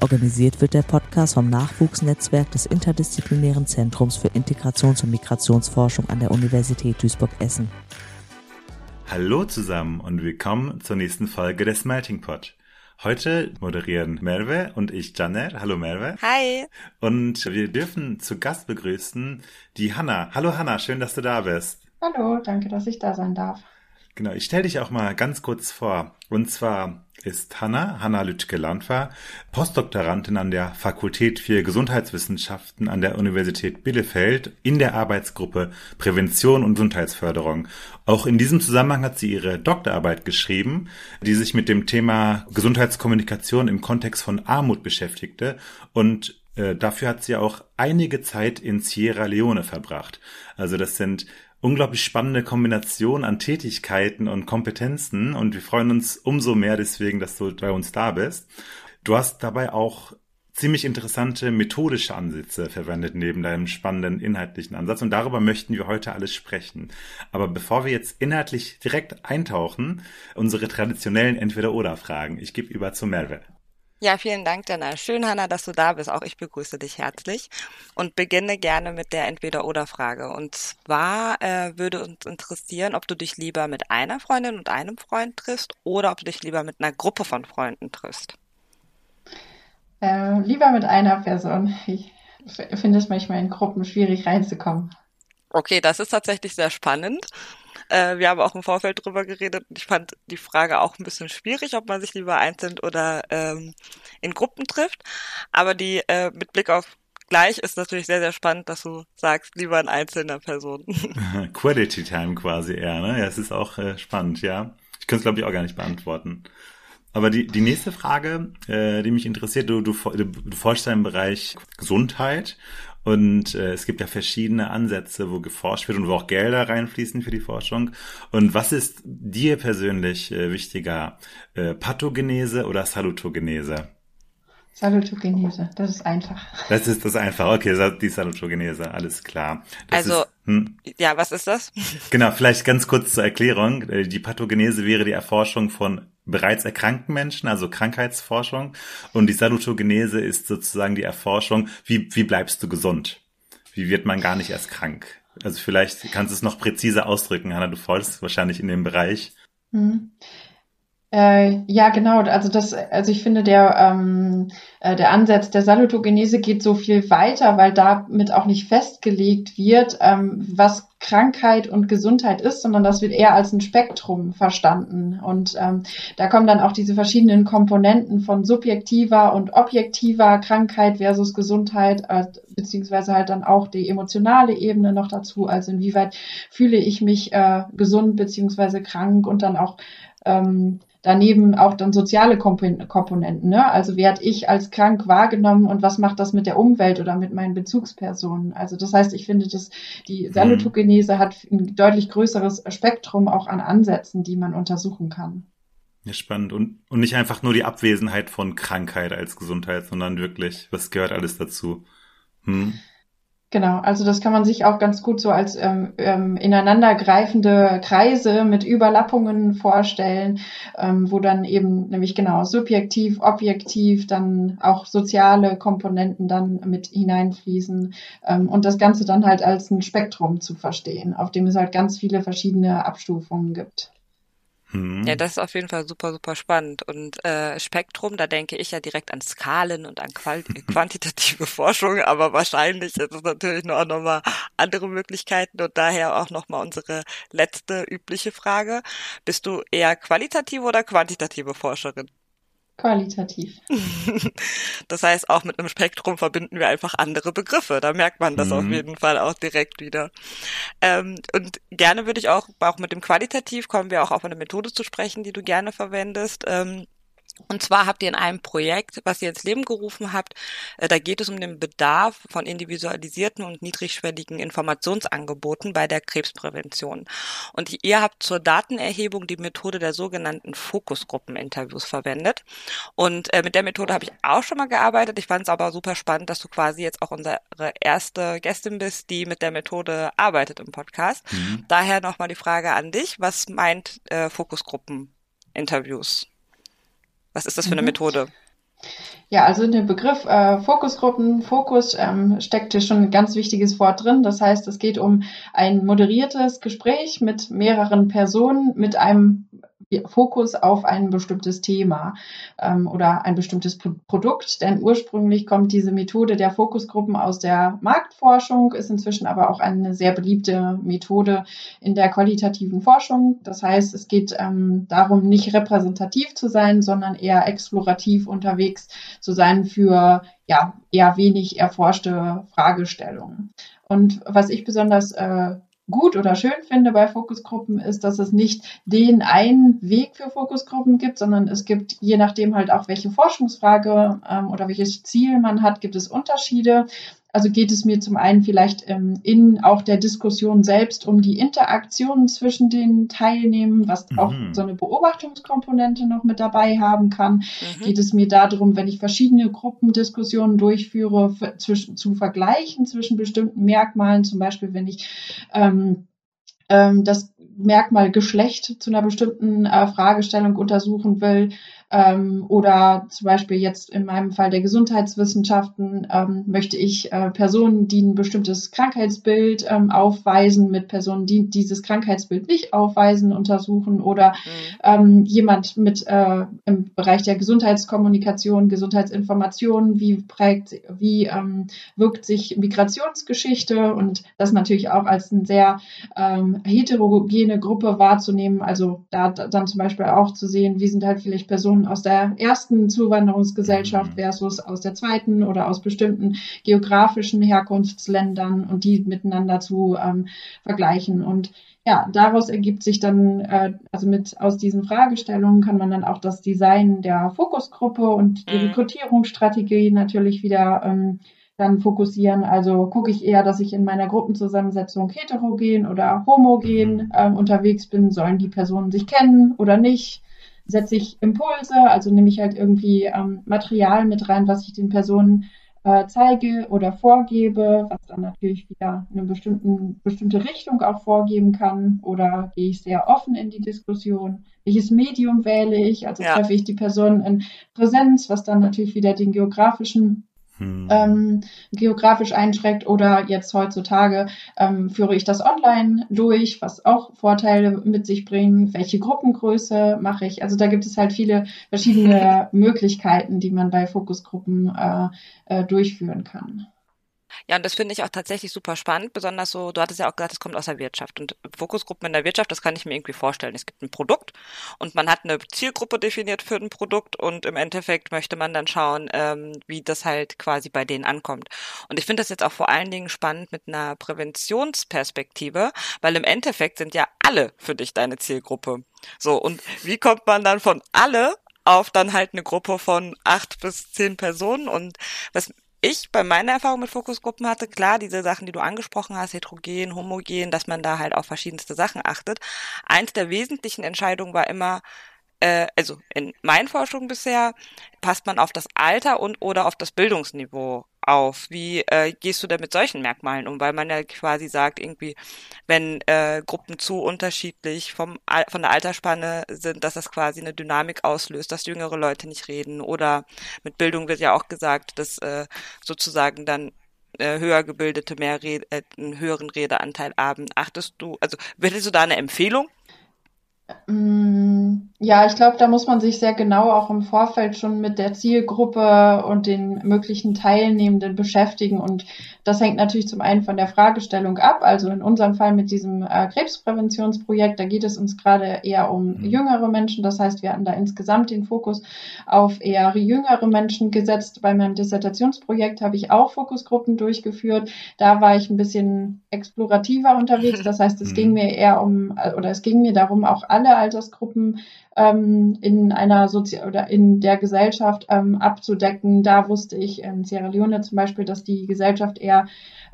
Organisiert wird der Podcast vom Nachwuchsnetzwerk des Interdisziplinären Zentrums für Integrations- und Migrationsforschung an der Universität Duisburg-Essen. Hallo zusammen und willkommen zur nächsten Folge des Melting Pot. Heute moderieren Merve und ich Janer. Hallo Merve. Hi. Und wir dürfen zu Gast begrüßen die Hanna. Hallo Hanna, schön, dass du da bist. Hallo, danke, dass ich da sein darf. Genau, ich stelle dich auch mal ganz kurz vor. Und zwar ist Hanna, Hanna Lütke-Landfer, Postdoktorandin an der Fakultät für Gesundheitswissenschaften an der Universität Bielefeld in der Arbeitsgruppe Prävention und Gesundheitsförderung. Auch in diesem Zusammenhang hat sie ihre Doktorarbeit geschrieben, die sich mit dem Thema Gesundheitskommunikation im Kontext von Armut beschäftigte und äh, Dafür hat sie auch einige Zeit in Sierra Leone verbracht. Also das sind unglaublich spannende Kombination an Tätigkeiten und Kompetenzen und wir freuen uns umso mehr deswegen, dass du bei uns da bist. Du hast dabei auch ziemlich interessante methodische Ansätze verwendet neben deinem spannenden inhaltlichen Ansatz und darüber möchten wir heute alles sprechen. Aber bevor wir jetzt inhaltlich direkt eintauchen, unsere traditionellen Entweder-Oder-Fragen. Ich gebe über zu Melville. Ja, vielen Dank, Dana. Schön, Hanna, dass du da bist. Auch ich begrüße dich herzlich und beginne gerne mit der Entweder-Oder-Frage. Und zwar äh, würde uns interessieren, ob du dich lieber mit einer Freundin und einem Freund triffst oder ob du dich lieber mit einer Gruppe von Freunden triffst. Äh, lieber mit einer Person. Ich finde es manchmal in Gruppen schwierig reinzukommen. Okay, das ist tatsächlich sehr spannend. Äh, wir haben auch im Vorfeld drüber geredet und ich fand die Frage auch ein bisschen schwierig, ob man sich lieber einzeln oder ähm, in Gruppen trifft. Aber die äh, mit Blick auf gleich ist natürlich sehr, sehr spannend, dass du sagst, lieber in einzelner Person. Quality Time quasi eher, ne? Ja, es ist auch äh, spannend, ja. Ich könnte es, glaube ich, auch gar nicht beantworten. Aber die, die nächste Frage, äh, die mich interessiert, du, du, du forschst im Bereich Gesundheit und äh, es gibt ja verschiedene Ansätze, wo geforscht wird und wo auch Gelder reinfließen für die Forschung. Und was ist dir persönlich äh, wichtiger? Äh, Pathogenese oder Salutogenese? Salutogenese, das ist einfach. Das ist das einfach. Okay, die Salutogenese, alles klar. Das also, ist, hm? ja, was ist das? Genau, vielleicht ganz kurz zur Erklärung. Äh, die Pathogenese wäre die Erforschung von bereits erkrankten Menschen, also Krankheitsforschung. Und die Salutogenese ist sozusagen die Erforschung, wie, wie bleibst du gesund? Wie wird man gar nicht erst krank? Also vielleicht kannst du es noch präziser ausdrücken, Hanna, du folgst wahrscheinlich in dem Bereich. Äh, ja, genau. Also das, also ich finde, der, ähm, äh, der Ansatz der Salutogenese geht so viel weiter, weil damit auch nicht festgelegt wird, ähm, was Krankheit und Gesundheit ist, sondern das wird eher als ein Spektrum verstanden. Und ähm, da kommen dann auch diese verschiedenen Komponenten von subjektiver und objektiver Krankheit versus Gesundheit, äh, beziehungsweise halt dann auch die emotionale Ebene noch dazu. Also inwieweit fühle ich mich äh, gesund beziehungsweise krank und dann auch ähm, daneben auch dann soziale Komponenten. Ne? Also werde ich als krank wahrgenommen und was macht das mit der Umwelt oder mit meinen Bezugspersonen? Also das heißt, ich finde, dass die Salutogenese hat ein deutlich größeres Spektrum auch an Ansätzen, die man untersuchen kann. Ja, spannend. Und, und nicht einfach nur die Abwesenheit von Krankheit als Gesundheit, sondern wirklich, was gehört alles dazu? Hm. Genau, also das kann man sich auch ganz gut so als ähm, ähm, ineinandergreifende Kreise mit Überlappungen vorstellen, ähm, wo dann eben nämlich genau subjektiv, objektiv, dann auch soziale Komponenten dann mit hineinfließen ähm, und das Ganze dann halt als ein Spektrum zu verstehen, auf dem es halt ganz viele verschiedene Abstufungen gibt. Hm. Ja, das ist auf jeden Fall super, super spannend. Und äh, Spektrum, da denke ich ja direkt an Skalen und an Qual quantitative Forschung, aber wahrscheinlich ist es natürlich noch, noch mal andere Möglichkeiten und daher auch noch mal unsere letzte übliche Frage. Bist du eher qualitative oder quantitative Forscherin? Qualitativ. Das heißt, auch mit einem Spektrum verbinden wir einfach andere Begriffe. Da merkt man das mhm. auf jeden Fall auch direkt wieder. Ähm, und gerne würde ich auch, auch mit dem Qualitativ kommen wir auch auf eine Methode zu sprechen, die du gerne verwendest. Ähm, Und zwar habt ihr in einem Projekt, was ihr ins Leben gerufen habt, äh, da geht es um den Bedarf von individualisierten und niedrigschwelligen Informationsangeboten bei der Krebsprävention. Und ihr habt zur Datenerhebung die Methode der sogenannten Fokusgruppeninterviews verwendet. Und äh, mit der Methode habe ich auch schon mal gearbeitet. Ich fand es aber super spannend, dass du quasi jetzt auch unsere erste Gästin bist, die mit der Methode arbeitet im Podcast. Mhm. Daher nochmal die Frage an dich. Was meint äh, Fokusgruppeninterviews? Was ist das für eine mhm. Methode? Ja, also in dem Begriff äh, Fokusgruppen, Fokus ähm, steckt hier schon ein ganz wichtiges Wort drin. Das heißt, es geht um ein moderiertes Gespräch mit mehreren Personen mit einem Fokus auf ein bestimmtes Thema ähm, oder ein bestimmtes P Produkt. Denn ursprünglich kommt diese Methode der Fokusgruppen aus der Marktforschung, ist inzwischen aber auch eine sehr beliebte Methode in der qualitativen Forschung. Das heißt, es geht ähm, darum, nicht repräsentativ zu sein, sondern eher explorativ unterwegs zu sein für ja, eher wenig erforschte Fragestellungen. Und was ich besonders äh, gut oder schön finde bei Fokusgruppen ist, dass es nicht den einen Weg für Fokusgruppen gibt, sondern es gibt je nachdem halt auch welche Forschungsfrage ähm, oder welches Ziel man hat, gibt es Unterschiede. Also geht es mir zum einen vielleicht ähm, in auch der Diskussion selbst um die Interaktion zwischen den Teilnehmern, was mhm. auch so eine Beobachtungskomponente noch mit dabei haben kann. Mhm. Geht es mir darum, wenn ich verschiedene Gruppendiskussionen durchführe, zwischen, zu vergleichen zwischen bestimmten Merkmalen, zum Beispiel wenn ich ähm, ähm, das Merkmal Geschlecht zu einer bestimmten äh, Fragestellung untersuchen will, ähm, oder zum Beispiel jetzt in meinem Fall der Gesundheitswissenschaften ähm, möchte ich äh, Personen, die ein bestimmtes Krankheitsbild ähm, aufweisen, mit Personen, die dieses Krankheitsbild nicht aufweisen, untersuchen oder mhm. ähm, jemand mit äh, im Bereich der Gesundheitskommunikation, Gesundheitsinformation, wie prägt, wie ähm, wirkt sich Migrationsgeschichte und das natürlich auch als eine sehr ähm, heterogene Gruppe wahrzunehmen. Also da, da dann zum Beispiel auch zu sehen, wie sind halt vielleicht Personen Personen aus der ersten Zuwanderungsgesellschaft mhm. versus aus der zweiten oder aus bestimmten geografischen Herkunftsländern und die miteinander zu ähm, vergleichen. Und ja, daraus ergibt sich dann, äh, also mit aus diesen Fragestellungen kann man dann auch das Design der Fokusgruppe und die mhm. Rekrutierungsstrategie natürlich wieder ähm, dann fokussieren. Also gucke ich eher, dass ich in meiner Gruppenzusammensetzung heterogen oder homogen mhm. ähm, unterwegs bin. Sollen die Personen sich kennen oder nicht? Setze ich Impulse, also nehme ich halt irgendwie ähm, Material mit rein, was ich den Personen äh, zeige oder vorgebe, was dann natürlich wieder eine bestimmte Richtung auch vorgeben kann. Oder gehe ich sehr offen in die Diskussion? Welches Medium wähle ich? Also ja. treffe ich die Person in Präsenz, was dann natürlich wieder den geografischen hm. ähm, geografisch einschränkt oder jetzt heutzutage ähm, führe ich das online durch, was auch Vorteile mit sich bringt. Welche Gruppengröße mache ich? Also da gibt es halt viele verschiedene Möglichkeiten, die man bei Fokusgruppen äh, äh, durchführen kann. Ja, und das finde ich auch tatsächlich super spannend, besonders so, du hattest ja auch gesagt, es kommt aus der Wirtschaft. Und Fokusgruppen in der Wirtschaft, das kann ich mir irgendwie vorstellen. Es gibt ein Produkt und man hat eine Zielgruppe definiert für ein Produkt und im Endeffekt möchte man dann schauen, ähm, wie das halt quasi bei denen ankommt. Und ich finde das jetzt auch vor allen Dingen spannend mit einer Präventionsperspektive, weil im Endeffekt sind ja alle für dich deine Zielgruppe. So, und wie kommt man dann von alle auf dann halt eine Gruppe von acht bis zehn Personen und was ich bei meiner Erfahrung mit Fokusgruppen hatte, klar, diese Sachen, die du angesprochen hast, heterogen, homogen, dass man da halt auf verschiedenste Sachen achtet. Eins der wesentlichen Entscheidungen war immer, äh, also in meinen Forschungen bisher, passt man auf das Alter und oder auf das Bildungsniveau auf? Wie äh, gehst du denn mit solchen Merkmalen um? Weil man ja quasi sagt, irgendwie, wenn äh, Gruppen zu unterschiedlich vom, von der Altersspanne sind, dass das quasi eine Dynamik auslöst, dass jüngere Leute nicht reden. Oder mit Bildung wird ja auch gesagt, dass äh, sozusagen dann äh, höher gebildete mehr Rede, äh, einen höheren Redeanteil haben. Achtest du, also hättest du da eine Empfehlung? Mm, ja, ich glaube, da muss man sich sehr genau auch im Vorfeld schon mit der Zielgruppe und den möglichen Teilnehmenden beschäftigen. Und das hängt natürlich zum einen von der Fragestellung ab. Also in unserem Fall mit diesem äh, Krebspräventionsprojekt, da geht es uns gerade eher um mhm. jüngere Menschen. Das heißt, wir hatten da insgesamt den Fokus auf eher jüngere Menschen gesetzt. Bei meinem Dissertationsprojekt habe ich auch Fokusgruppen durchgeführt. Da war ich ein bisschen explorativer unterwegs. Das heißt, es ging mhm. mir eher um, oder es ging mir darum, auch alle Altersgruppen ähm, in einer Sozi oder in der Gesellschaft ähm, abzudecken. Da wusste ich in Sierra Leone zum Beispiel, dass die Gesellschaft eher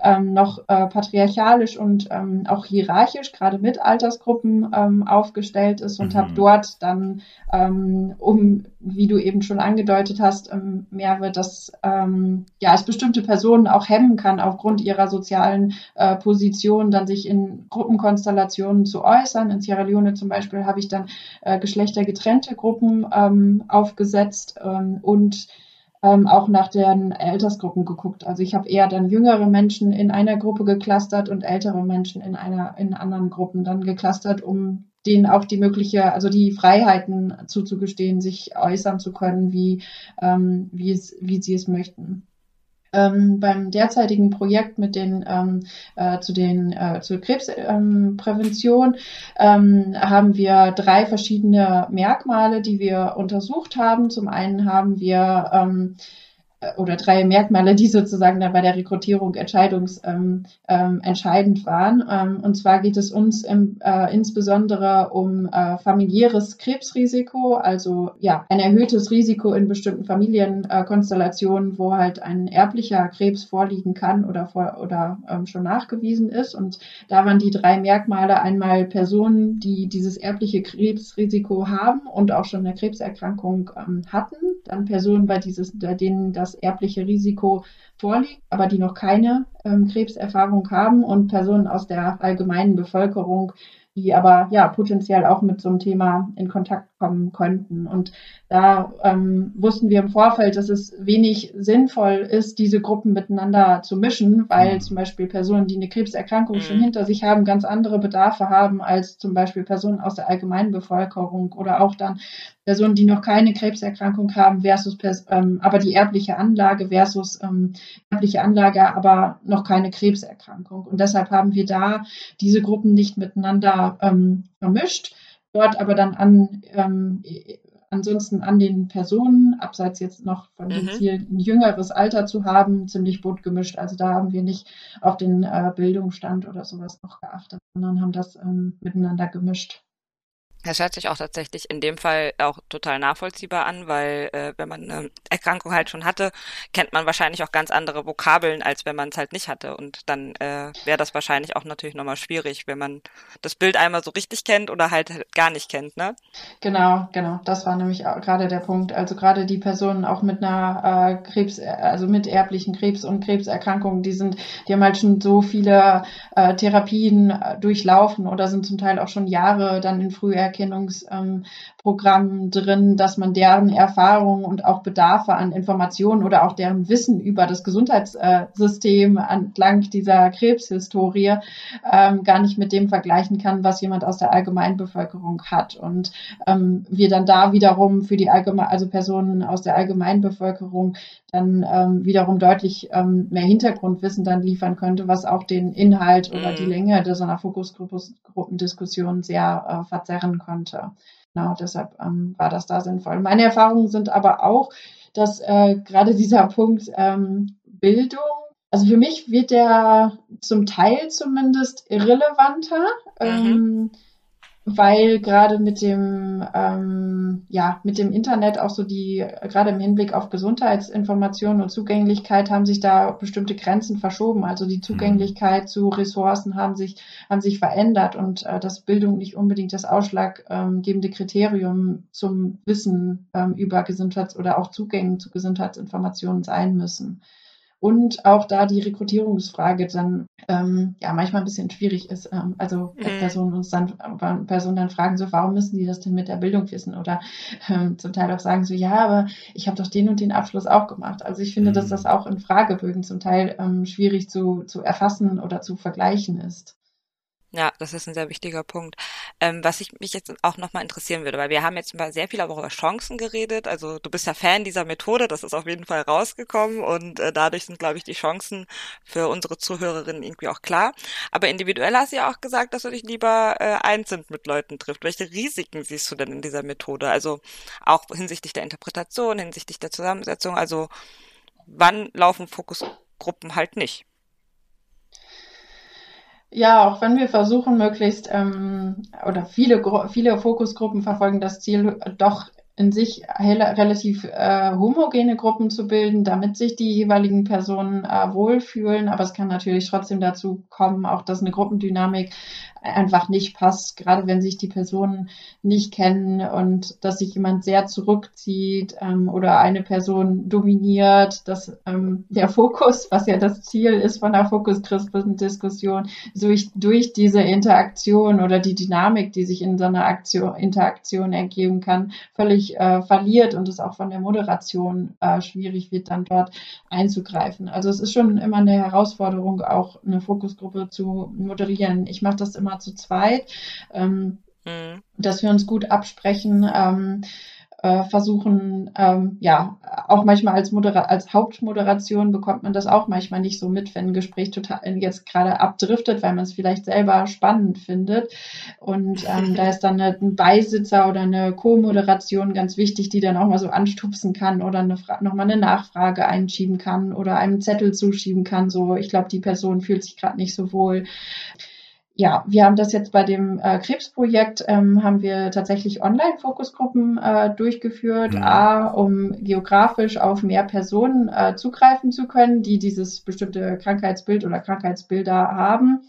ähm, noch äh, patriarchalisch und ähm, auch hierarchisch, gerade mit Altersgruppen ähm, aufgestellt ist und mhm. habe dort dann, ähm, um, wie du eben schon angedeutet hast, ähm, mehr wird, dass ähm, ja es bestimmte Personen auch hemmen kann, aufgrund ihrer sozialen äh, Position, dann sich in Gruppenkonstellationen zu äußern. In Sierra Leone zum Beispiel habe ich dann äh, geschlechtergetrennte Gruppen ähm, aufgesetzt ähm, und ähm, auch nach den Altersgruppen geguckt. Also ich habe eher dann jüngere Menschen in einer Gruppe geklustert und ältere Menschen in einer in anderen Gruppen dann geklustert, um denen auch die mögliche, also die Freiheiten zuzugestehen, sich äußern zu können, wie ähm, wie es wie sie es möchten. Ähm, beim derzeitigen Projekt mit den ähm, äh, zu den äh, zur Krebsprävention ähm, haben wir drei verschiedene Merkmale, die wir untersucht haben. Zum einen haben wir ähm, oder drei Merkmale, die sozusagen dann bei der Rekrutierung entscheidungs, ähm, ähm, entscheidend waren. Ähm, und zwar geht es uns im, äh, insbesondere um äh, familiäres Krebsrisiko, also ja, ein erhöhtes Risiko in bestimmten Familienkonstellationen, äh, wo halt ein erblicher Krebs vorliegen kann oder, vor, oder ähm, schon nachgewiesen ist. Und da waren die drei Merkmale einmal Personen, die dieses erbliche Krebsrisiko haben und auch schon eine Krebserkrankung ähm, hatten, dann Personen, bei, dieses, bei denen das erbliche Risiko vorliegt, aber die noch keine ähm, Krebserfahrung haben und Personen aus der allgemeinen Bevölkerung, die aber ja potenziell auch mit so einem Thema in Kontakt kommen könnten. Und da ähm, wussten wir im Vorfeld, dass es wenig sinnvoll ist, diese Gruppen miteinander zu mischen, weil mhm. zum Beispiel Personen, die eine Krebserkrankung mhm. schon hinter sich haben, ganz andere Bedarfe haben als zum Beispiel Personen aus der allgemeinen Bevölkerung oder auch dann Personen, die noch keine Krebserkrankung haben, versus ähm, aber die erbliche Anlage versus ähm, erbliche Anlage, aber noch keine Krebserkrankung. Und deshalb haben wir da diese Gruppen nicht miteinander ähm, vermischt, dort aber dann an ähm, ansonsten an den Personen, abseits jetzt noch von dem mhm. Ziel, ein jüngeres Alter zu haben, ziemlich bunt gemischt. Also da haben wir nicht auf den äh, Bildungsstand oder sowas noch geachtet, sondern haben das ähm, miteinander gemischt. Das hört sich auch tatsächlich in dem Fall auch total nachvollziehbar an, weil äh, wenn man eine Erkrankung halt schon hatte, kennt man wahrscheinlich auch ganz andere Vokabeln, als wenn man es halt nicht hatte. Und dann äh, wäre das wahrscheinlich auch natürlich nochmal schwierig, wenn man das Bild einmal so richtig kennt oder halt gar nicht kennt, ne? Genau, genau. Das war nämlich gerade der Punkt. Also gerade die Personen auch mit einer äh, Krebs, also mit erblichen Krebs und Krebserkrankungen, die sind, die haben halt schon so viele äh, Therapien äh, durchlaufen oder sind zum Teil auch schon Jahre dann in früher Früherkennungsprogramm drin, dass man deren Erfahrungen und auch Bedarfe an Informationen oder auch deren Wissen über das Gesundheitssystem entlang dieser Krebshistorie ähm, gar nicht mit dem vergleichen kann, was jemand aus der Allgemeinbevölkerung hat. Und ähm, wir dann da wiederum für die allgemein, also Personen aus der Allgemeinbevölkerung dann ähm, wiederum deutlich ähm, mehr Hintergrundwissen dann liefern könnte, was auch den Inhalt oder die mhm. Länge der so einer Fokusgruppendiskussion sehr äh, verzerren konnte. Genau, deshalb ähm, war das da sinnvoll. Meine Erfahrungen sind aber auch, dass äh, gerade dieser Punkt ähm, Bildung, also für mich wird der zum Teil zumindest irrelevanter. Mhm. Ähm, weil gerade mit dem ähm, ja mit dem Internet auch so die gerade im Hinblick auf Gesundheitsinformationen und Zugänglichkeit haben sich da bestimmte Grenzen verschoben. Also die Zugänglichkeit mhm. zu Ressourcen haben sich haben sich verändert und äh, dass Bildung nicht unbedingt das ausschlaggebende Kriterium zum Wissen ähm, über Gesundheits- oder auch Zugängen zu Gesundheitsinformationen sein müssen und auch da die Rekrutierungsfrage dann ähm, ja manchmal ein bisschen schwierig ist. Ähm, also mhm. Personen uns dann Personen dann fragen so, warum müssen die das denn mit der Bildung wissen? Oder ähm, zum Teil auch sagen so, ja, aber ich habe doch den und den Abschluss auch gemacht. Also ich finde, mhm. dass das auch in Fragebögen zum Teil ähm, schwierig zu, zu erfassen oder zu vergleichen ist. Ja, das ist ein sehr wichtiger Punkt. Ähm, was ich mich jetzt auch nochmal interessieren würde, weil wir haben jetzt mal sehr viel auch über Chancen geredet. Also du bist ja Fan dieser Methode, das ist auf jeden Fall rausgekommen und äh, dadurch sind, glaube ich, die Chancen für unsere Zuhörerinnen irgendwie auch klar. Aber individuell hast du ja auch gesagt, dass du dich lieber äh, einzeln mit Leuten trifft. Welche Risiken siehst du denn in dieser Methode? Also auch hinsichtlich der Interpretation, hinsichtlich der Zusammensetzung. Also wann laufen Fokusgruppen halt nicht? Ja, auch wenn wir versuchen, möglichst ähm, oder viele, viele Fokusgruppen verfolgen das Ziel, doch in sich relativ äh, homogene Gruppen zu bilden, damit sich die jeweiligen Personen äh, wohlfühlen. Aber es kann natürlich trotzdem dazu kommen, auch dass eine Gruppendynamik einfach nicht passt, gerade wenn sich die Personen nicht kennen und dass sich jemand sehr zurückzieht ähm, oder eine Person dominiert, dass ähm, der Fokus, was ja das Ziel ist von der Fokus-Diskussion, durch, durch diese Interaktion oder die Dynamik, die sich in so einer Aktion, Interaktion ergeben kann, völlig äh, verliert und es auch von der Moderation äh, schwierig wird, dann dort einzugreifen. Also es ist schon immer eine Herausforderung, auch eine Fokusgruppe zu moderieren. Ich mache das immer immer zu zweit, ähm, mhm. dass wir uns gut absprechen. Ähm, äh, versuchen, ähm, ja, auch manchmal als, Modera als Hauptmoderation bekommt man das auch manchmal nicht so mit, wenn ein Gespräch total jetzt gerade abdriftet, weil man es vielleicht selber spannend findet. Und ähm, da ist dann eine, ein Beisitzer oder eine Co-Moderation ganz wichtig, die dann auch mal so anstupsen kann oder eine nochmal eine Nachfrage einschieben kann oder einem Zettel zuschieben kann. So, ich glaube, die Person fühlt sich gerade nicht so wohl ja, wir haben das jetzt bei dem äh, Krebsprojekt, ähm, haben wir tatsächlich Online-Fokusgruppen äh, durchgeführt, mhm. A, um geografisch auf mehr Personen äh, zugreifen zu können, die dieses bestimmte Krankheitsbild oder Krankheitsbilder haben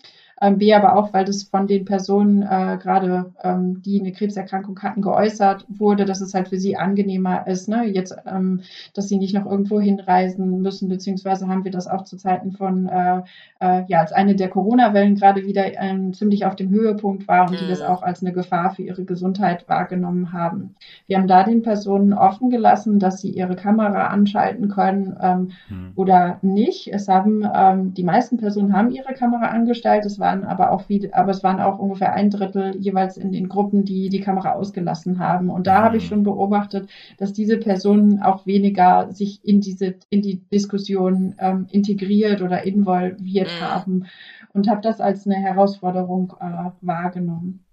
ähm, B aber auch, weil das von den Personen äh, gerade, ähm, die eine Krebserkrankung hatten, geäußert wurde, dass es halt für sie angenehmer ist, ne? jetzt, ähm, dass sie nicht noch irgendwo hinreisen müssen, beziehungsweise haben wir das auch zu Zeiten von, äh, äh, ja, als eine der Corona-Wellen gerade wieder ähm, ziemlich auf dem Höhepunkt war und die das mhm. auch als eine Gefahr für ihre Gesundheit wahrgenommen haben. Wir haben da den Personen offen gelassen, dass sie ihre Kamera anschalten können ähm, mhm. oder nicht. Es haben, ähm, die meisten Personen haben ihre Kamera angestellt, es war waren aber auch viele, aber es waren auch ungefähr ein Drittel jeweils in den Gruppen, die die Kamera ausgelassen haben. Und da mhm. habe ich mhm. schon beobachtet, dass diese Personen auch weniger sich in diese, in die Diskussion ähm, integriert oder involviert mhm. haben und habe das als eine Herausforderung äh, wahrgenommen.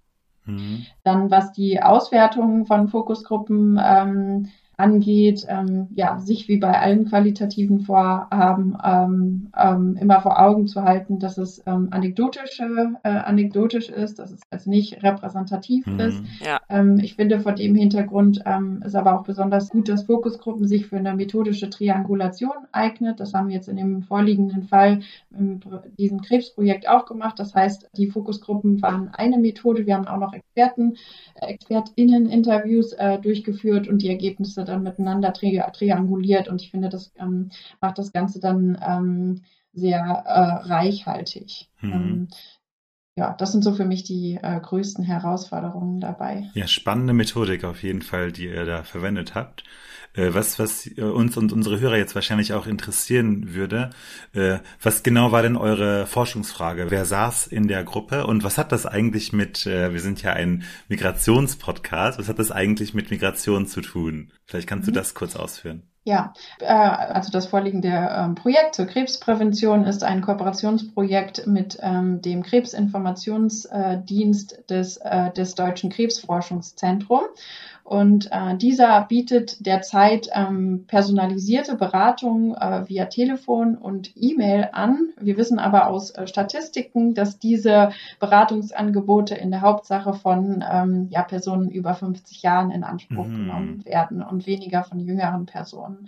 Mhm. Dann was die Auswertung von Fokusgruppen ähm, angeht, ähm, ja, sich wie bei allen qualitativen Vorhaben ähm, ähm, immer vor Augen zu halten, dass es ähm, anekdotische, äh, anekdotisch ist, dass es also nicht repräsentativ mhm. ist. Ja. Ähm, ich finde vor dem Hintergrund ähm, ist aber auch besonders gut, dass Fokusgruppen sich für eine methodische Triangulation eignet. Das haben wir jetzt in dem vorliegenden Fall in diesem Krebsprojekt auch gemacht. Das heißt, die Fokusgruppen waren eine Methode. Wir haben auch noch Experten, äh, ExpertInnen-Interviews äh, durchgeführt und die Ergebnisse dann miteinander tri trianguliert und ich finde, das ähm, macht das Ganze dann ähm, sehr äh, reichhaltig. Mhm. Ja, das sind so für mich die äh, größten Herausforderungen dabei. Ja, spannende Methodik auf jeden Fall, die ihr da verwendet habt. Äh, was, was äh, uns und unsere Hörer jetzt wahrscheinlich auch interessieren würde, äh, was genau war denn eure Forschungsfrage? Wer saß in der Gruppe und was hat das eigentlich mit, äh, wir sind ja ein Migrationspodcast, was hat das eigentlich mit Migration zu tun? Vielleicht kannst mhm. du das kurz ausführen. Ja, äh, also das vorliegende ähm, Projekt zur Krebsprävention ist ein Kooperationsprojekt mit ähm, dem Krebsinformationsdienst des, äh, des Deutschen Krebsforschungszentrums. Und äh, dieser bietet derzeit ähm, personalisierte Beratung äh, via Telefon und E-Mail an. Wir wissen aber aus äh, Statistiken, dass diese Beratungsangebote in der Hauptsache von ähm, ja, Personen über 50 Jahren in Anspruch mhm. genommen werden und weniger von jüngeren Personen.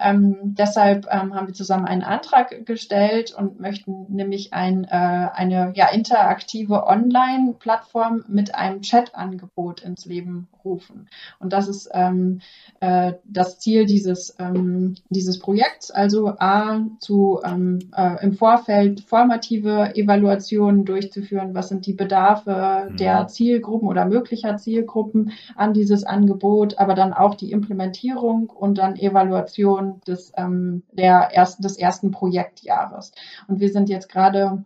Ähm, deshalb ähm, haben wir zusammen einen Antrag gestellt und möchten nämlich ein, äh, eine ja, interaktive Online-Plattform mit einem Chat-Angebot ins Leben rufen. Und das ist ähm, äh, das Ziel dieses, ähm, dieses Projekts, also A, zu ähm, äh, im Vorfeld formative Evaluationen durchzuführen, was sind die Bedarfe mhm. der Zielgruppen oder möglicher Zielgruppen an dieses Angebot, aber dann auch die Implementierung und dann Evaluation des, ähm, der ersten, des ersten Projektjahres. Und wir sind jetzt gerade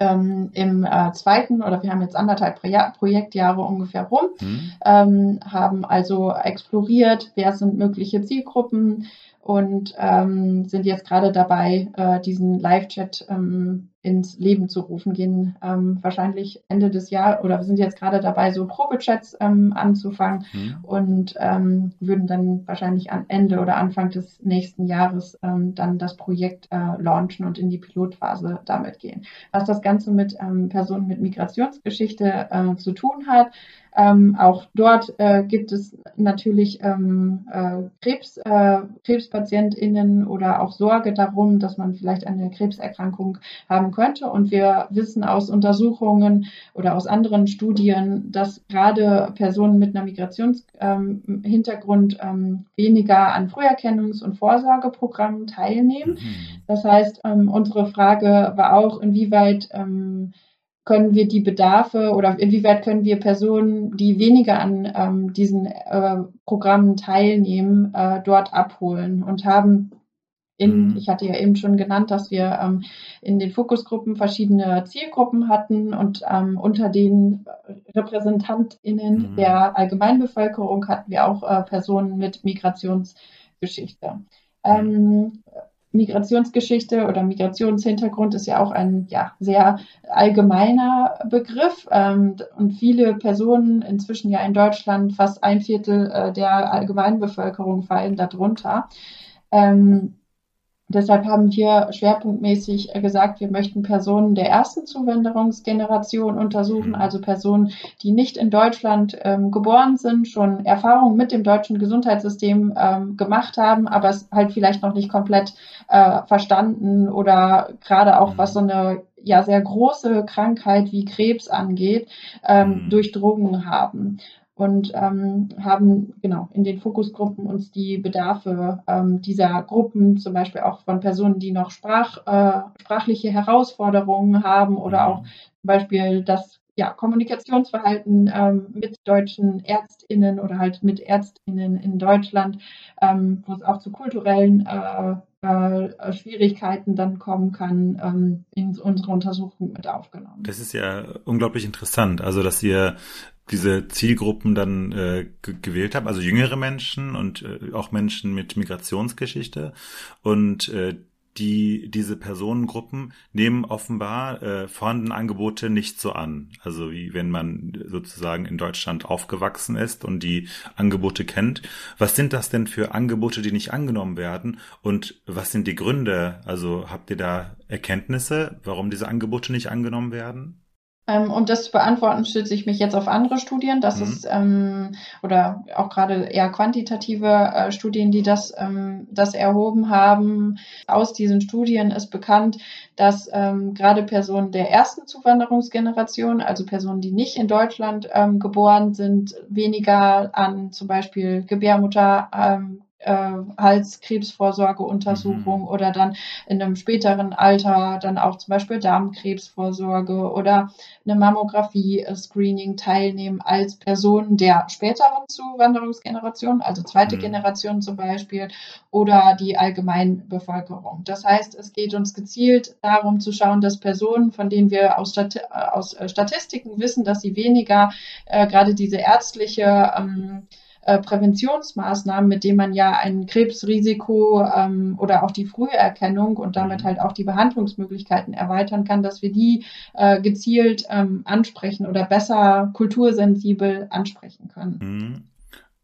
ähm, im äh, zweiten oder wir haben jetzt anderthalb Projektjahre ungefähr rum, mhm. ähm, haben also exploriert, wer sind mögliche Zielgruppen und ähm, sind jetzt gerade dabei, äh, diesen Live-Chat ähm, ins Leben zu rufen, gehen ähm, wahrscheinlich Ende des Jahres oder wir sind jetzt gerade dabei, so Probechats ähm, anzufangen mhm. und ähm, würden dann wahrscheinlich am Ende oder Anfang des nächsten Jahres ähm, dann das Projekt äh, launchen und in die Pilotphase damit gehen. Was das Ganze mit ähm, Personen mit Migrationsgeschichte äh, zu tun hat, ähm, auch dort äh, gibt es natürlich ähm, äh, Krebs, äh, KrebspatientInnen oder auch Sorge darum, dass man vielleicht eine Krebserkrankung haben könnte. Und wir wissen aus Untersuchungen oder aus anderen Studien, dass gerade Personen mit einer Migrationshintergrund ähm, ähm, weniger an Früherkennungs- und Vorsorgeprogrammen teilnehmen. Mhm. Das heißt, ähm, unsere Frage war auch, inwieweit ähm, können wir die Bedarfe oder inwieweit können wir Personen, die weniger an ähm, diesen äh, Programmen teilnehmen, äh, dort abholen und haben in, mhm. ich hatte ja eben schon genannt, dass wir ähm, in den Fokusgruppen verschiedene Zielgruppen hatten und ähm, unter den RepräsentantInnen mhm. der Allgemeinbevölkerung hatten wir auch äh, Personen mit Migrationsgeschichte. Mhm. Migrationsgeschichte oder Migrationshintergrund ist ja auch ein ja, sehr allgemeiner Begriff ähm, und viele Personen inzwischen ja in Deutschland, fast ein Viertel äh, der Allgemeinbevölkerung fallen darunter. Ähm, Deshalb haben wir schwerpunktmäßig gesagt, wir möchten Personen der ersten Zuwanderungsgeneration untersuchen, mhm. also Personen, die nicht in Deutschland ähm, geboren sind, schon Erfahrungen mit dem deutschen Gesundheitssystem ähm, gemacht haben, aber es halt vielleicht noch nicht komplett äh, verstanden oder gerade auch was so eine ja sehr große Krankheit wie Krebs angeht, ähm, mhm. durch Drogen haben und ähm, haben genau in den Fokusgruppen uns die Bedarfe ähm, dieser Gruppen, zum Beispiel auch von Personen, die noch Sprach, äh, sprachliche Herausforderungen haben oder mhm. auch zum Beispiel das ja, Kommunikationsverhalten ähm, mit deutschen ÄrztInnen oder halt mit ÄrztInnen in Deutschland, ähm, wo es auch zu kulturellen äh, äh, Schwierigkeiten dann kommen kann, ähm, in unsere Untersuchung mit aufgenommen. Das ist ja unglaublich interessant. Also, dass ihr diese Zielgruppen dann äh, gewählt habt, also jüngere Menschen und äh, auch Menschen mit Migrationsgeschichte und äh, die diese Personengruppen nehmen offenbar äh, vorhandene Angebote nicht so an. Also wie wenn man sozusagen in Deutschland aufgewachsen ist und die Angebote kennt. Was sind das denn für Angebote, die nicht angenommen werden? Und was sind die Gründe? Also habt ihr da Erkenntnisse, warum diese Angebote nicht angenommen werden? Ähm, um das zu beantworten, stütze ich mich jetzt auf andere Studien. Das mhm. ist ähm, oder auch gerade eher quantitative äh, Studien, die das, ähm, das erhoben haben. Aus diesen Studien ist bekannt, dass ähm, gerade Personen der ersten Zuwanderungsgeneration, also Personen, die nicht in Deutschland ähm, geboren sind, weniger an zum Beispiel Gebärmutter ähm, äh, Halskrebsvorsorgeuntersuchung mhm. oder dann in einem späteren Alter dann auch zum Beispiel Darmkrebsvorsorge oder eine Mammographie-Screening teilnehmen als Personen der späteren Zuwanderungsgeneration, also zweite mhm. Generation zum Beispiel, oder die Allgemeinbevölkerung. Das heißt, es geht uns gezielt darum zu schauen, dass Personen, von denen wir aus, Stati aus Statistiken wissen, dass sie weniger äh, gerade diese ärztliche ähm, äh, Präventionsmaßnahmen, mit denen man ja ein Krebsrisiko ähm, oder auch die Früherkennung und damit mhm. halt auch die Behandlungsmöglichkeiten erweitern kann, dass wir die äh, gezielt ähm, ansprechen oder besser kultursensibel ansprechen können.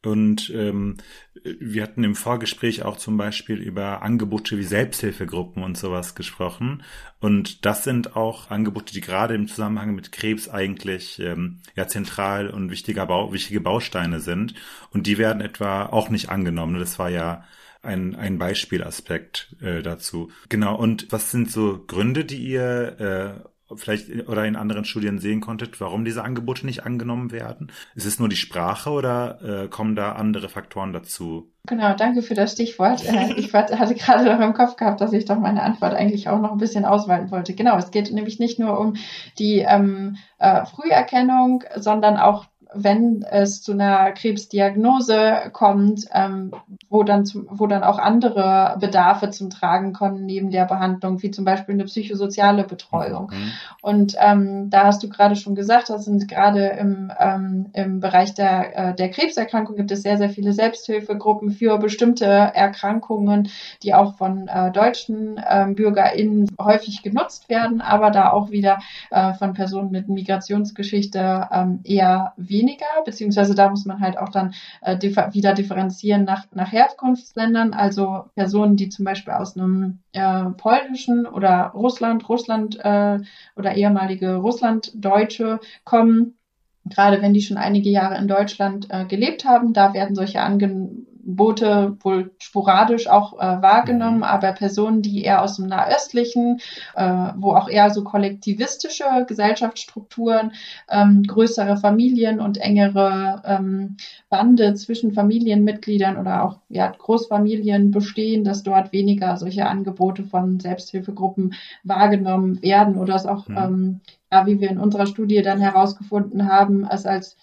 Und ähm, wir hatten im Vorgespräch auch zum Beispiel über Angebote wie Selbsthilfegruppen und sowas gesprochen. Und das sind auch Angebote, die gerade im Zusammenhang mit Krebs eigentlich ähm, ja zentral und wichtiger Bau, wichtige Bausteine sind. Und die werden etwa auch nicht angenommen. Das war ja ein, ein Beispielaspekt äh, dazu. Genau, und was sind so Gründe, die ihr äh, vielleicht oder in anderen Studien sehen konntet, warum diese Angebote nicht angenommen werden? Ist es nur die Sprache oder äh, kommen da andere Faktoren dazu? Genau, danke für das Stichwort. Äh, ich hatte gerade noch im Kopf gehabt, dass ich doch meine Antwort eigentlich auch noch ein bisschen ausweiten wollte. Genau, es geht nämlich nicht nur um die ähm, äh, Früherkennung, sondern auch wenn es zu einer Krebsdiagnose kommt, ähm, wo dann zum, wo dann auch andere Bedarfe zum Tragen kommen neben der Behandlung, wie zum Beispiel eine psychosoziale Betreuung. Mhm. Und ähm, da hast du gerade schon gesagt, das sind gerade im, ähm, im Bereich der, äh, der Krebserkrankung gibt es sehr, sehr viele Selbsthilfegruppen für bestimmte Erkrankungen, die auch von äh, deutschen ähm, BürgerInnen häufig genutzt werden, aber da auch wieder äh, von Personen mit Migrationsgeschichte ähm, eher weniger, beziehungsweise da muss man halt auch dann äh, differ wieder differenzieren nach, nach Herkunftsländern, also Personen, die zum Beispiel aus einem äh, polnischen oder Russland, Russland äh, oder ehemalige Russlanddeutsche kommen, gerade wenn die schon einige Jahre in Deutschland äh, gelebt haben, da werden solche Angebote Boote wohl sporadisch auch äh, wahrgenommen, mhm. aber Personen, die eher aus dem nahöstlichen, äh, wo auch eher so kollektivistische Gesellschaftsstrukturen, ähm, größere Familien und engere ähm, Bande zwischen Familienmitgliedern oder auch ja, Großfamilien bestehen, dass dort weniger solche Angebote von Selbsthilfegruppen wahrgenommen werden oder es auch, mhm. ähm, ja, wie wir in unserer Studie dann herausgefunden haben, es als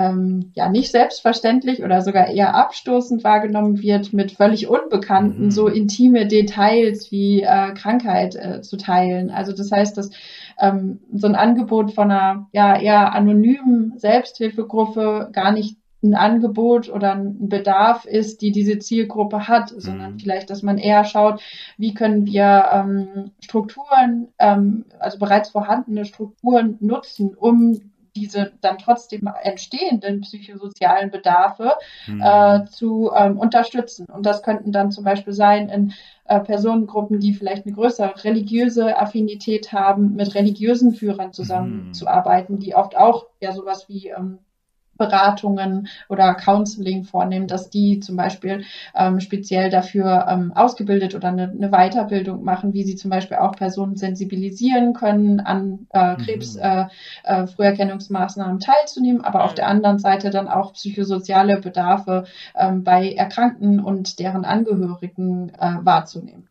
ähm, ja nicht selbstverständlich oder sogar eher abstoßend wahrgenommen wird, mit völlig unbekannten mhm. so intime Details wie äh, Krankheit äh, zu teilen. Also das heißt, dass ähm, so ein Angebot von einer ja eher anonymen Selbsthilfegruppe gar nicht ein Angebot oder ein Bedarf ist, die diese Zielgruppe hat, mhm. sondern vielleicht, dass man eher schaut, wie können wir ähm, Strukturen, ähm, also bereits vorhandene Strukturen nutzen, um diese dann trotzdem entstehenden psychosozialen Bedarfe mhm. äh, zu ähm, unterstützen. Und das könnten dann zum Beispiel sein in äh, Personengruppen, die vielleicht eine größere religiöse Affinität haben, mit religiösen Führern zusammenzuarbeiten, mhm. die oft auch ja sowas wie ähm, Beratungen oder Counseling vornehmen, dass die zum Beispiel ähm, speziell dafür ähm, ausgebildet oder eine, eine, Weiterbildung machen, wie sie zum Beispiel auch Personen sensibilisieren können, an äh, Krebsfrüherkennungsmaßnahmen mhm. äh, äh, teilzunehmen, aber auf der anderen Seite dann auch psychosoziale Bedarfe ähm, bei Erkrankten und deren Angehörigen äh, wahrzunehmen.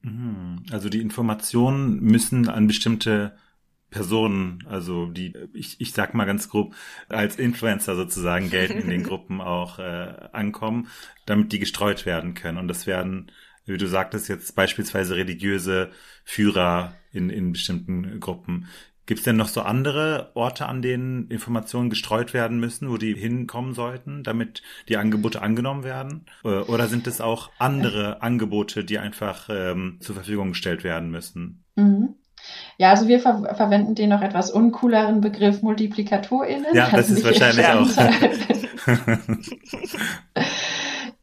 Mhm. Also die Informationen müssen an bestimmte Personen, also die, ich, ich sag mal ganz grob, als Influencer sozusagen gelten in den Gruppen auch äh, ankommen, damit die gestreut werden können. Und das werden, wie du sagtest, jetzt beispielsweise religiöse Führer in, in bestimmten Gruppen. Gibt es denn noch so andere Orte, an denen Informationen gestreut werden müssen, wo die hinkommen sollten, damit die Angebote angenommen werden? Äh, oder sind es auch andere Angebote, die einfach ähm, zur Verfügung gestellt werden müssen? Mhm. Ja, also wir ver verwenden den noch etwas uncooleren Begriff MultiplikatorInnen. Ja, das ist wahrscheinlich auch.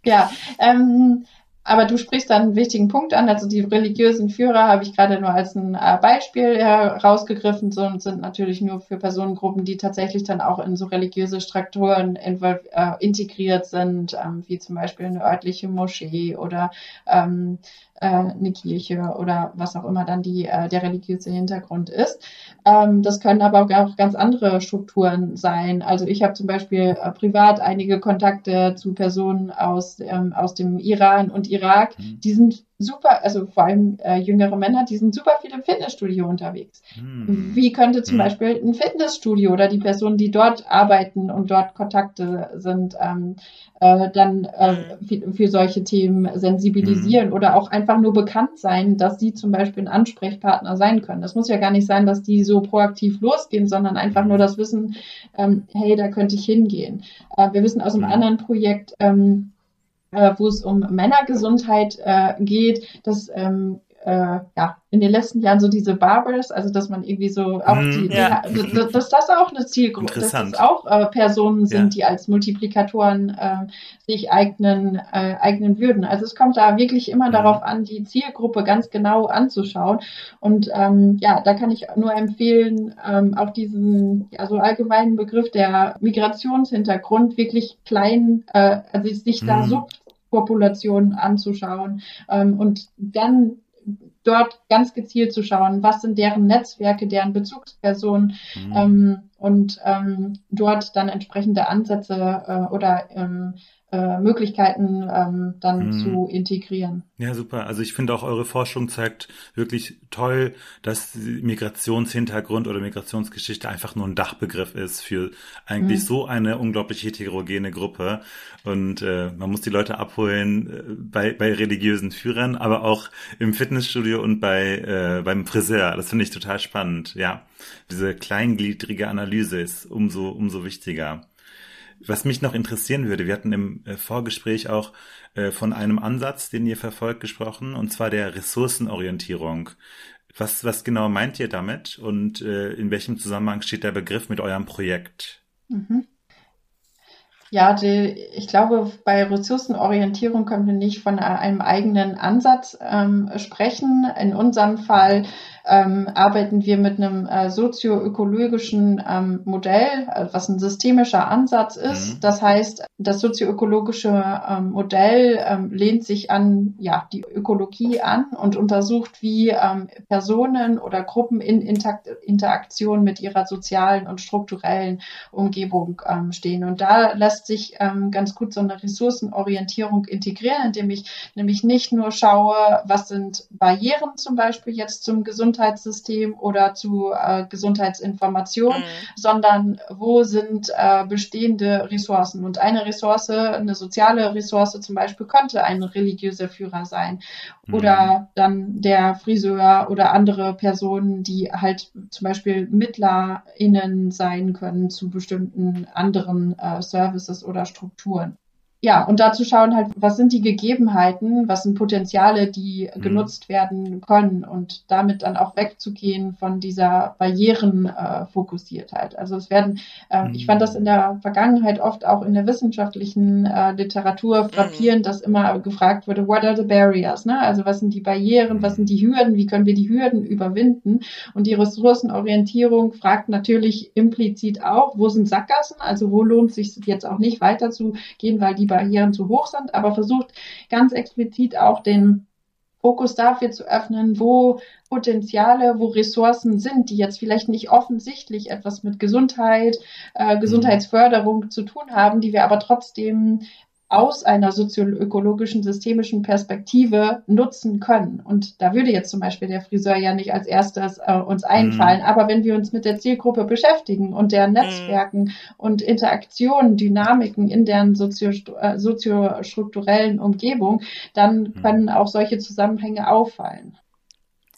ja, ähm, aber du sprichst dann einen wichtigen Punkt an. Also die religiösen Führer habe ich gerade nur als ein äh, Beispiel herausgegriffen und sind natürlich nur für Personengruppen, die tatsächlich dann auch in so religiöse Strukturen äh, integriert sind, ähm, wie zum Beispiel eine örtliche Moschee oder ähm, äh, eine Kirche oder was auch immer dann die, äh, der religiöse Hintergrund ist. Ähm, das können aber auch ganz andere Strukturen sein. Also ich habe zum Beispiel äh, privat einige Kontakte zu Personen aus, ähm, aus dem Iran und Irak. Mhm. Die sind super, also vor allem äh, jüngere Männer, die sind super viel im Fitnessstudio unterwegs. Hm. Wie könnte zum hm. Beispiel ein Fitnessstudio oder die Personen, die dort arbeiten und dort Kontakte sind, ähm, äh, dann äh, für, für, solche Themen sensibilisieren hm. oder auch einfach nur bekannt sein, dass sie zum Beispiel ein Ansprechpartner sein können. Das muss ja gar nicht sein, dass die so proaktiv losgehen, sondern einfach nur das Wissen, ähm, hey, da könnte ich hingehen. Äh, wir wissen aus einem hm. anderen Projekt, ähm, äh, wo es um Männergesundheit äh, geht, dass ähm, äh, ja, in den letzten Jahren so diese Barbers, also dass man irgendwie so auch mm, die, ja. die, dass das auch eine Zielgruppe, dass das auch äh, Personen sind, ja. die als Multiplikatoren äh, sich eignen, äh, eignen würden. Also es kommt da wirklich immer mm. darauf an, die Zielgruppe ganz genau anzuschauen. Und ähm, ja, da kann ich nur empfehlen, ähm, auch diesen ja, so allgemeinen Begriff der Migrationshintergrund wirklich klein, äh, also sich da mm. Subpopulationen anzuschauen ähm, und dann dort ganz gezielt zu schauen, was sind deren Netzwerke, deren Bezugspersonen mhm. ähm, und ähm, dort dann entsprechende Ansätze äh, oder ähm, äh, Möglichkeiten ähm, dann mhm. zu integrieren. Ja, super. Also ich finde auch eure Forschung zeigt wirklich toll, dass Migrationshintergrund oder Migrationsgeschichte einfach nur ein Dachbegriff ist für eigentlich mhm. so eine unglaublich heterogene Gruppe. Und äh, man muss die Leute abholen äh, bei, bei religiösen Führern, aber auch im Fitnessstudio und bei äh, beim Friseur. Das finde ich total spannend. Ja, diese kleingliedrige Analyse ist umso umso wichtiger. Was mich noch interessieren würde, wir hatten im äh, Vorgespräch auch äh, von einem Ansatz, den ihr verfolgt, gesprochen, und zwar der Ressourcenorientierung. Was, was genau meint ihr damit und äh, in welchem Zusammenhang steht der Begriff mit eurem Projekt? Mhm. Ja, die, ich glaube, bei Ressourcenorientierung können wir nicht von einem eigenen Ansatz ähm, sprechen. In unserem Fall ähm, arbeiten wir mit einem äh, sozioökologischen ähm, Modell, äh, was ein systemischer Ansatz ist. Mhm. Das heißt, das sozioökologische ähm, Modell ähm, lehnt sich an ja, die Ökologie an und untersucht, wie ähm, Personen oder Gruppen in Inter Interaktion mit ihrer sozialen und strukturellen Umgebung ähm, stehen. Und da lässt sich ähm, ganz gut so eine Ressourcenorientierung integrieren, indem ich nämlich nicht nur schaue, was sind Barrieren zum Beispiel jetzt zum Gesundheits Gesundheitssystem oder zu äh, Gesundheitsinformation, mhm. sondern wo sind äh, bestehende Ressourcen. Und eine Ressource, eine soziale Ressource zum Beispiel, könnte ein religiöser Führer sein mhm. oder dann der Friseur oder andere Personen, die halt zum Beispiel MittlerInnen sein können zu bestimmten anderen äh, Services oder Strukturen ja, und dazu schauen halt, was sind die Gegebenheiten, was sind Potenziale, die mhm. genutzt werden können und damit dann auch wegzugehen von dieser Barrierenfokussiertheit. Äh, also es werden, äh, mhm. ich fand das in der Vergangenheit oft auch in der wissenschaftlichen äh, Literatur mhm. frappierend, mhm. dass immer gefragt wurde, what are the barriers? Ne? Also was sind die Barrieren, was sind die Hürden, wie können wir die Hürden überwinden? Und die Ressourcenorientierung fragt natürlich implizit auch, wo sind Sackgassen? Also wo lohnt es sich jetzt auch nicht weiterzugehen, weil die Barrieren zu hoch sind, aber versucht ganz explizit auch den Fokus dafür zu öffnen, wo Potenziale, wo Ressourcen sind, die jetzt vielleicht nicht offensichtlich etwas mit Gesundheit, äh, Gesundheitsförderung zu tun haben, die wir aber trotzdem aus einer sozioökologischen, systemischen Perspektive nutzen können. Und da würde jetzt zum Beispiel der Friseur ja nicht als erstes äh, uns einfallen. Mhm. Aber wenn wir uns mit der Zielgruppe beschäftigen und deren mhm. Netzwerken mhm. und Interaktionen, Dynamiken in deren sozio, äh, soziostrukturellen Umgebung, dann mhm. können auch solche Zusammenhänge auffallen.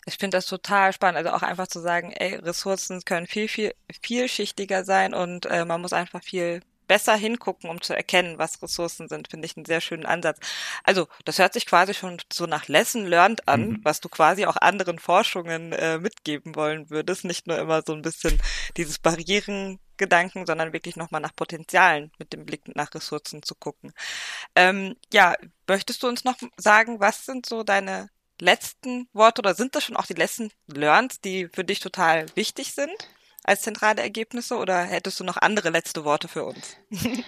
Ich finde das total spannend, also auch einfach zu sagen, ey, Ressourcen können viel, viel, vielschichtiger sein und äh, man muss einfach viel besser hingucken, um zu erkennen, was Ressourcen sind, finde ich einen sehr schönen Ansatz. Also, das hört sich quasi schon so nach Lesson Learned an, mhm. was du quasi auch anderen Forschungen äh, mitgeben wollen würdest. Nicht nur immer so ein bisschen dieses Barrierengedanken, sondern wirklich nochmal nach Potenzialen mit dem Blick nach Ressourcen zu gucken. Ähm, ja, möchtest du uns noch sagen, was sind so deine letzten Worte oder sind das schon auch die Lesson Learned, die für dich total wichtig sind? Als zentrale Ergebnisse oder hättest du noch andere letzte Worte für uns?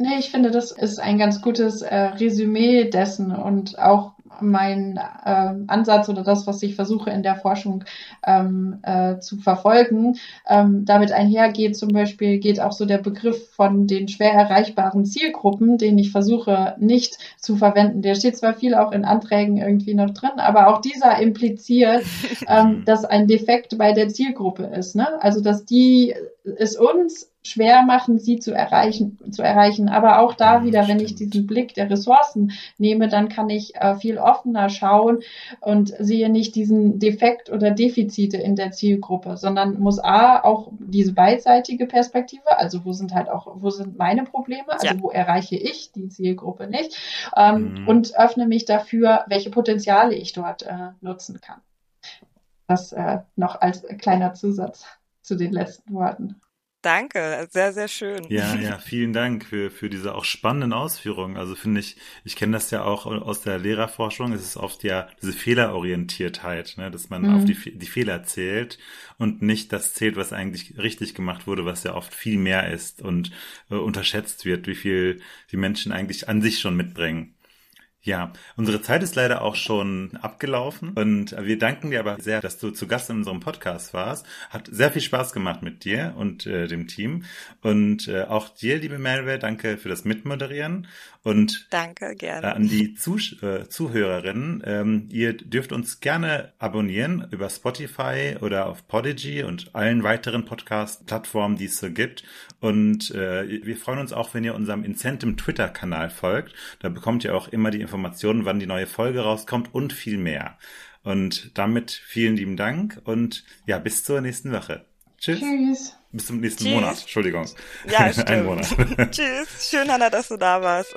Nee, ich finde, das ist ein ganz gutes äh, Resümee dessen und auch mein äh, Ansatz oder das, was ich versuche in der Forschung ähm, äh, zu verfolgen. Ähm, damit einhergeht zum Beispiel, geht auch so der Begriff von den schwer erreichbaren Zielgruppen, den ich versuche nicht zu verwenden. Der steht zwar viel auch in Anträgen irgendwie noch drin, aber auch dieser impliziert, ähm, dass ein Defekt bei der Zielgruppe ist. Ne? Also, dass die es uns schwer machen, sie zu erreichen, zu erreichen. Aber auch da wieder, wenn ich diesen Blick der Ressourcen nehme, dann kann ich äh, viel offener schauen und sehe nicht diesen Defekt oder Defizite in der Zielgruppe, sondern muss A auch diese beidseitige Perspektive, also wo sind halt auch, wo sind meine Probleme, also ja. wo erreiche ich die Zielgruppe nicht, ähm, mhm. und öffne mich dafür, welche Potenziale ich dort äh, nutzen kann. Das äh, noch als kleiner Zusatz zu den letzten Worten. Danke, sehr, sehr schön. Ja, ja, vielen Dank für, für diese auch spannenden Ausführungen. Also finde ich, ich kenne das ja auch aus der Lehrerforschung, es ist oft ja diese Fehlerorientiertheit, ne, dass man mhm. auf die, die Fehler zählt und nicht das zählt, was eigentlich richtig gemacht wurde, was ja oft viel mehr ist und äh, unterschätzt wird, wie viel die Menschen eigentlich an sich schon mitbringen. Ja, unsere Zeit ist leider auch schon abgelaufen und wir danken dir aber sehr, dass du zu Gast in unserem Podcast warst. Hat sehr viel Spaß gemacht mit dir und äh, dem Team und äh, auch dir, liebe Melve, danke für das Mitmoderieren und danke gerne äh, an die Zuh äh, Zuhörerinnen. Ähm, ihr dürft uns gerne abonnieren über Spotify oder auf Podigy und allen weiteren Podcast-Plattformen, die es so gibt. Und äh, wir freuen uns auch, wenn ihr unserem Incentum Twitter-Kanal folgt. Da bekommt ihr auch immer die Informationen, wann die neue Folge rauskommt und viel mehr. Und damit vielen lieben Dank und ja, bis zur nächsten Woche. Tschüss. Tschüss. Bis zum nächsten Tschüss. Monat. Entschuldigung. Ja, stimmt. Ein Monat. Tschüss. Schön, Hanna, dass du da warst.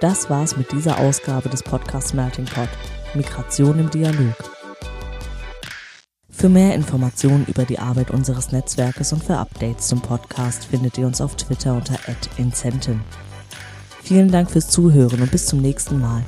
Das war's mit dieser Ausgabe des Podcasts Melting Pot. Migration im Dialog. Für mehr Informationen über die Arbeit unseres Netzwerkes und für Updates zum Podcast findet ihr uns auf Twitter unter @incentin. Vielen Dank fürs Zuhören und bis zum nächsten Mal.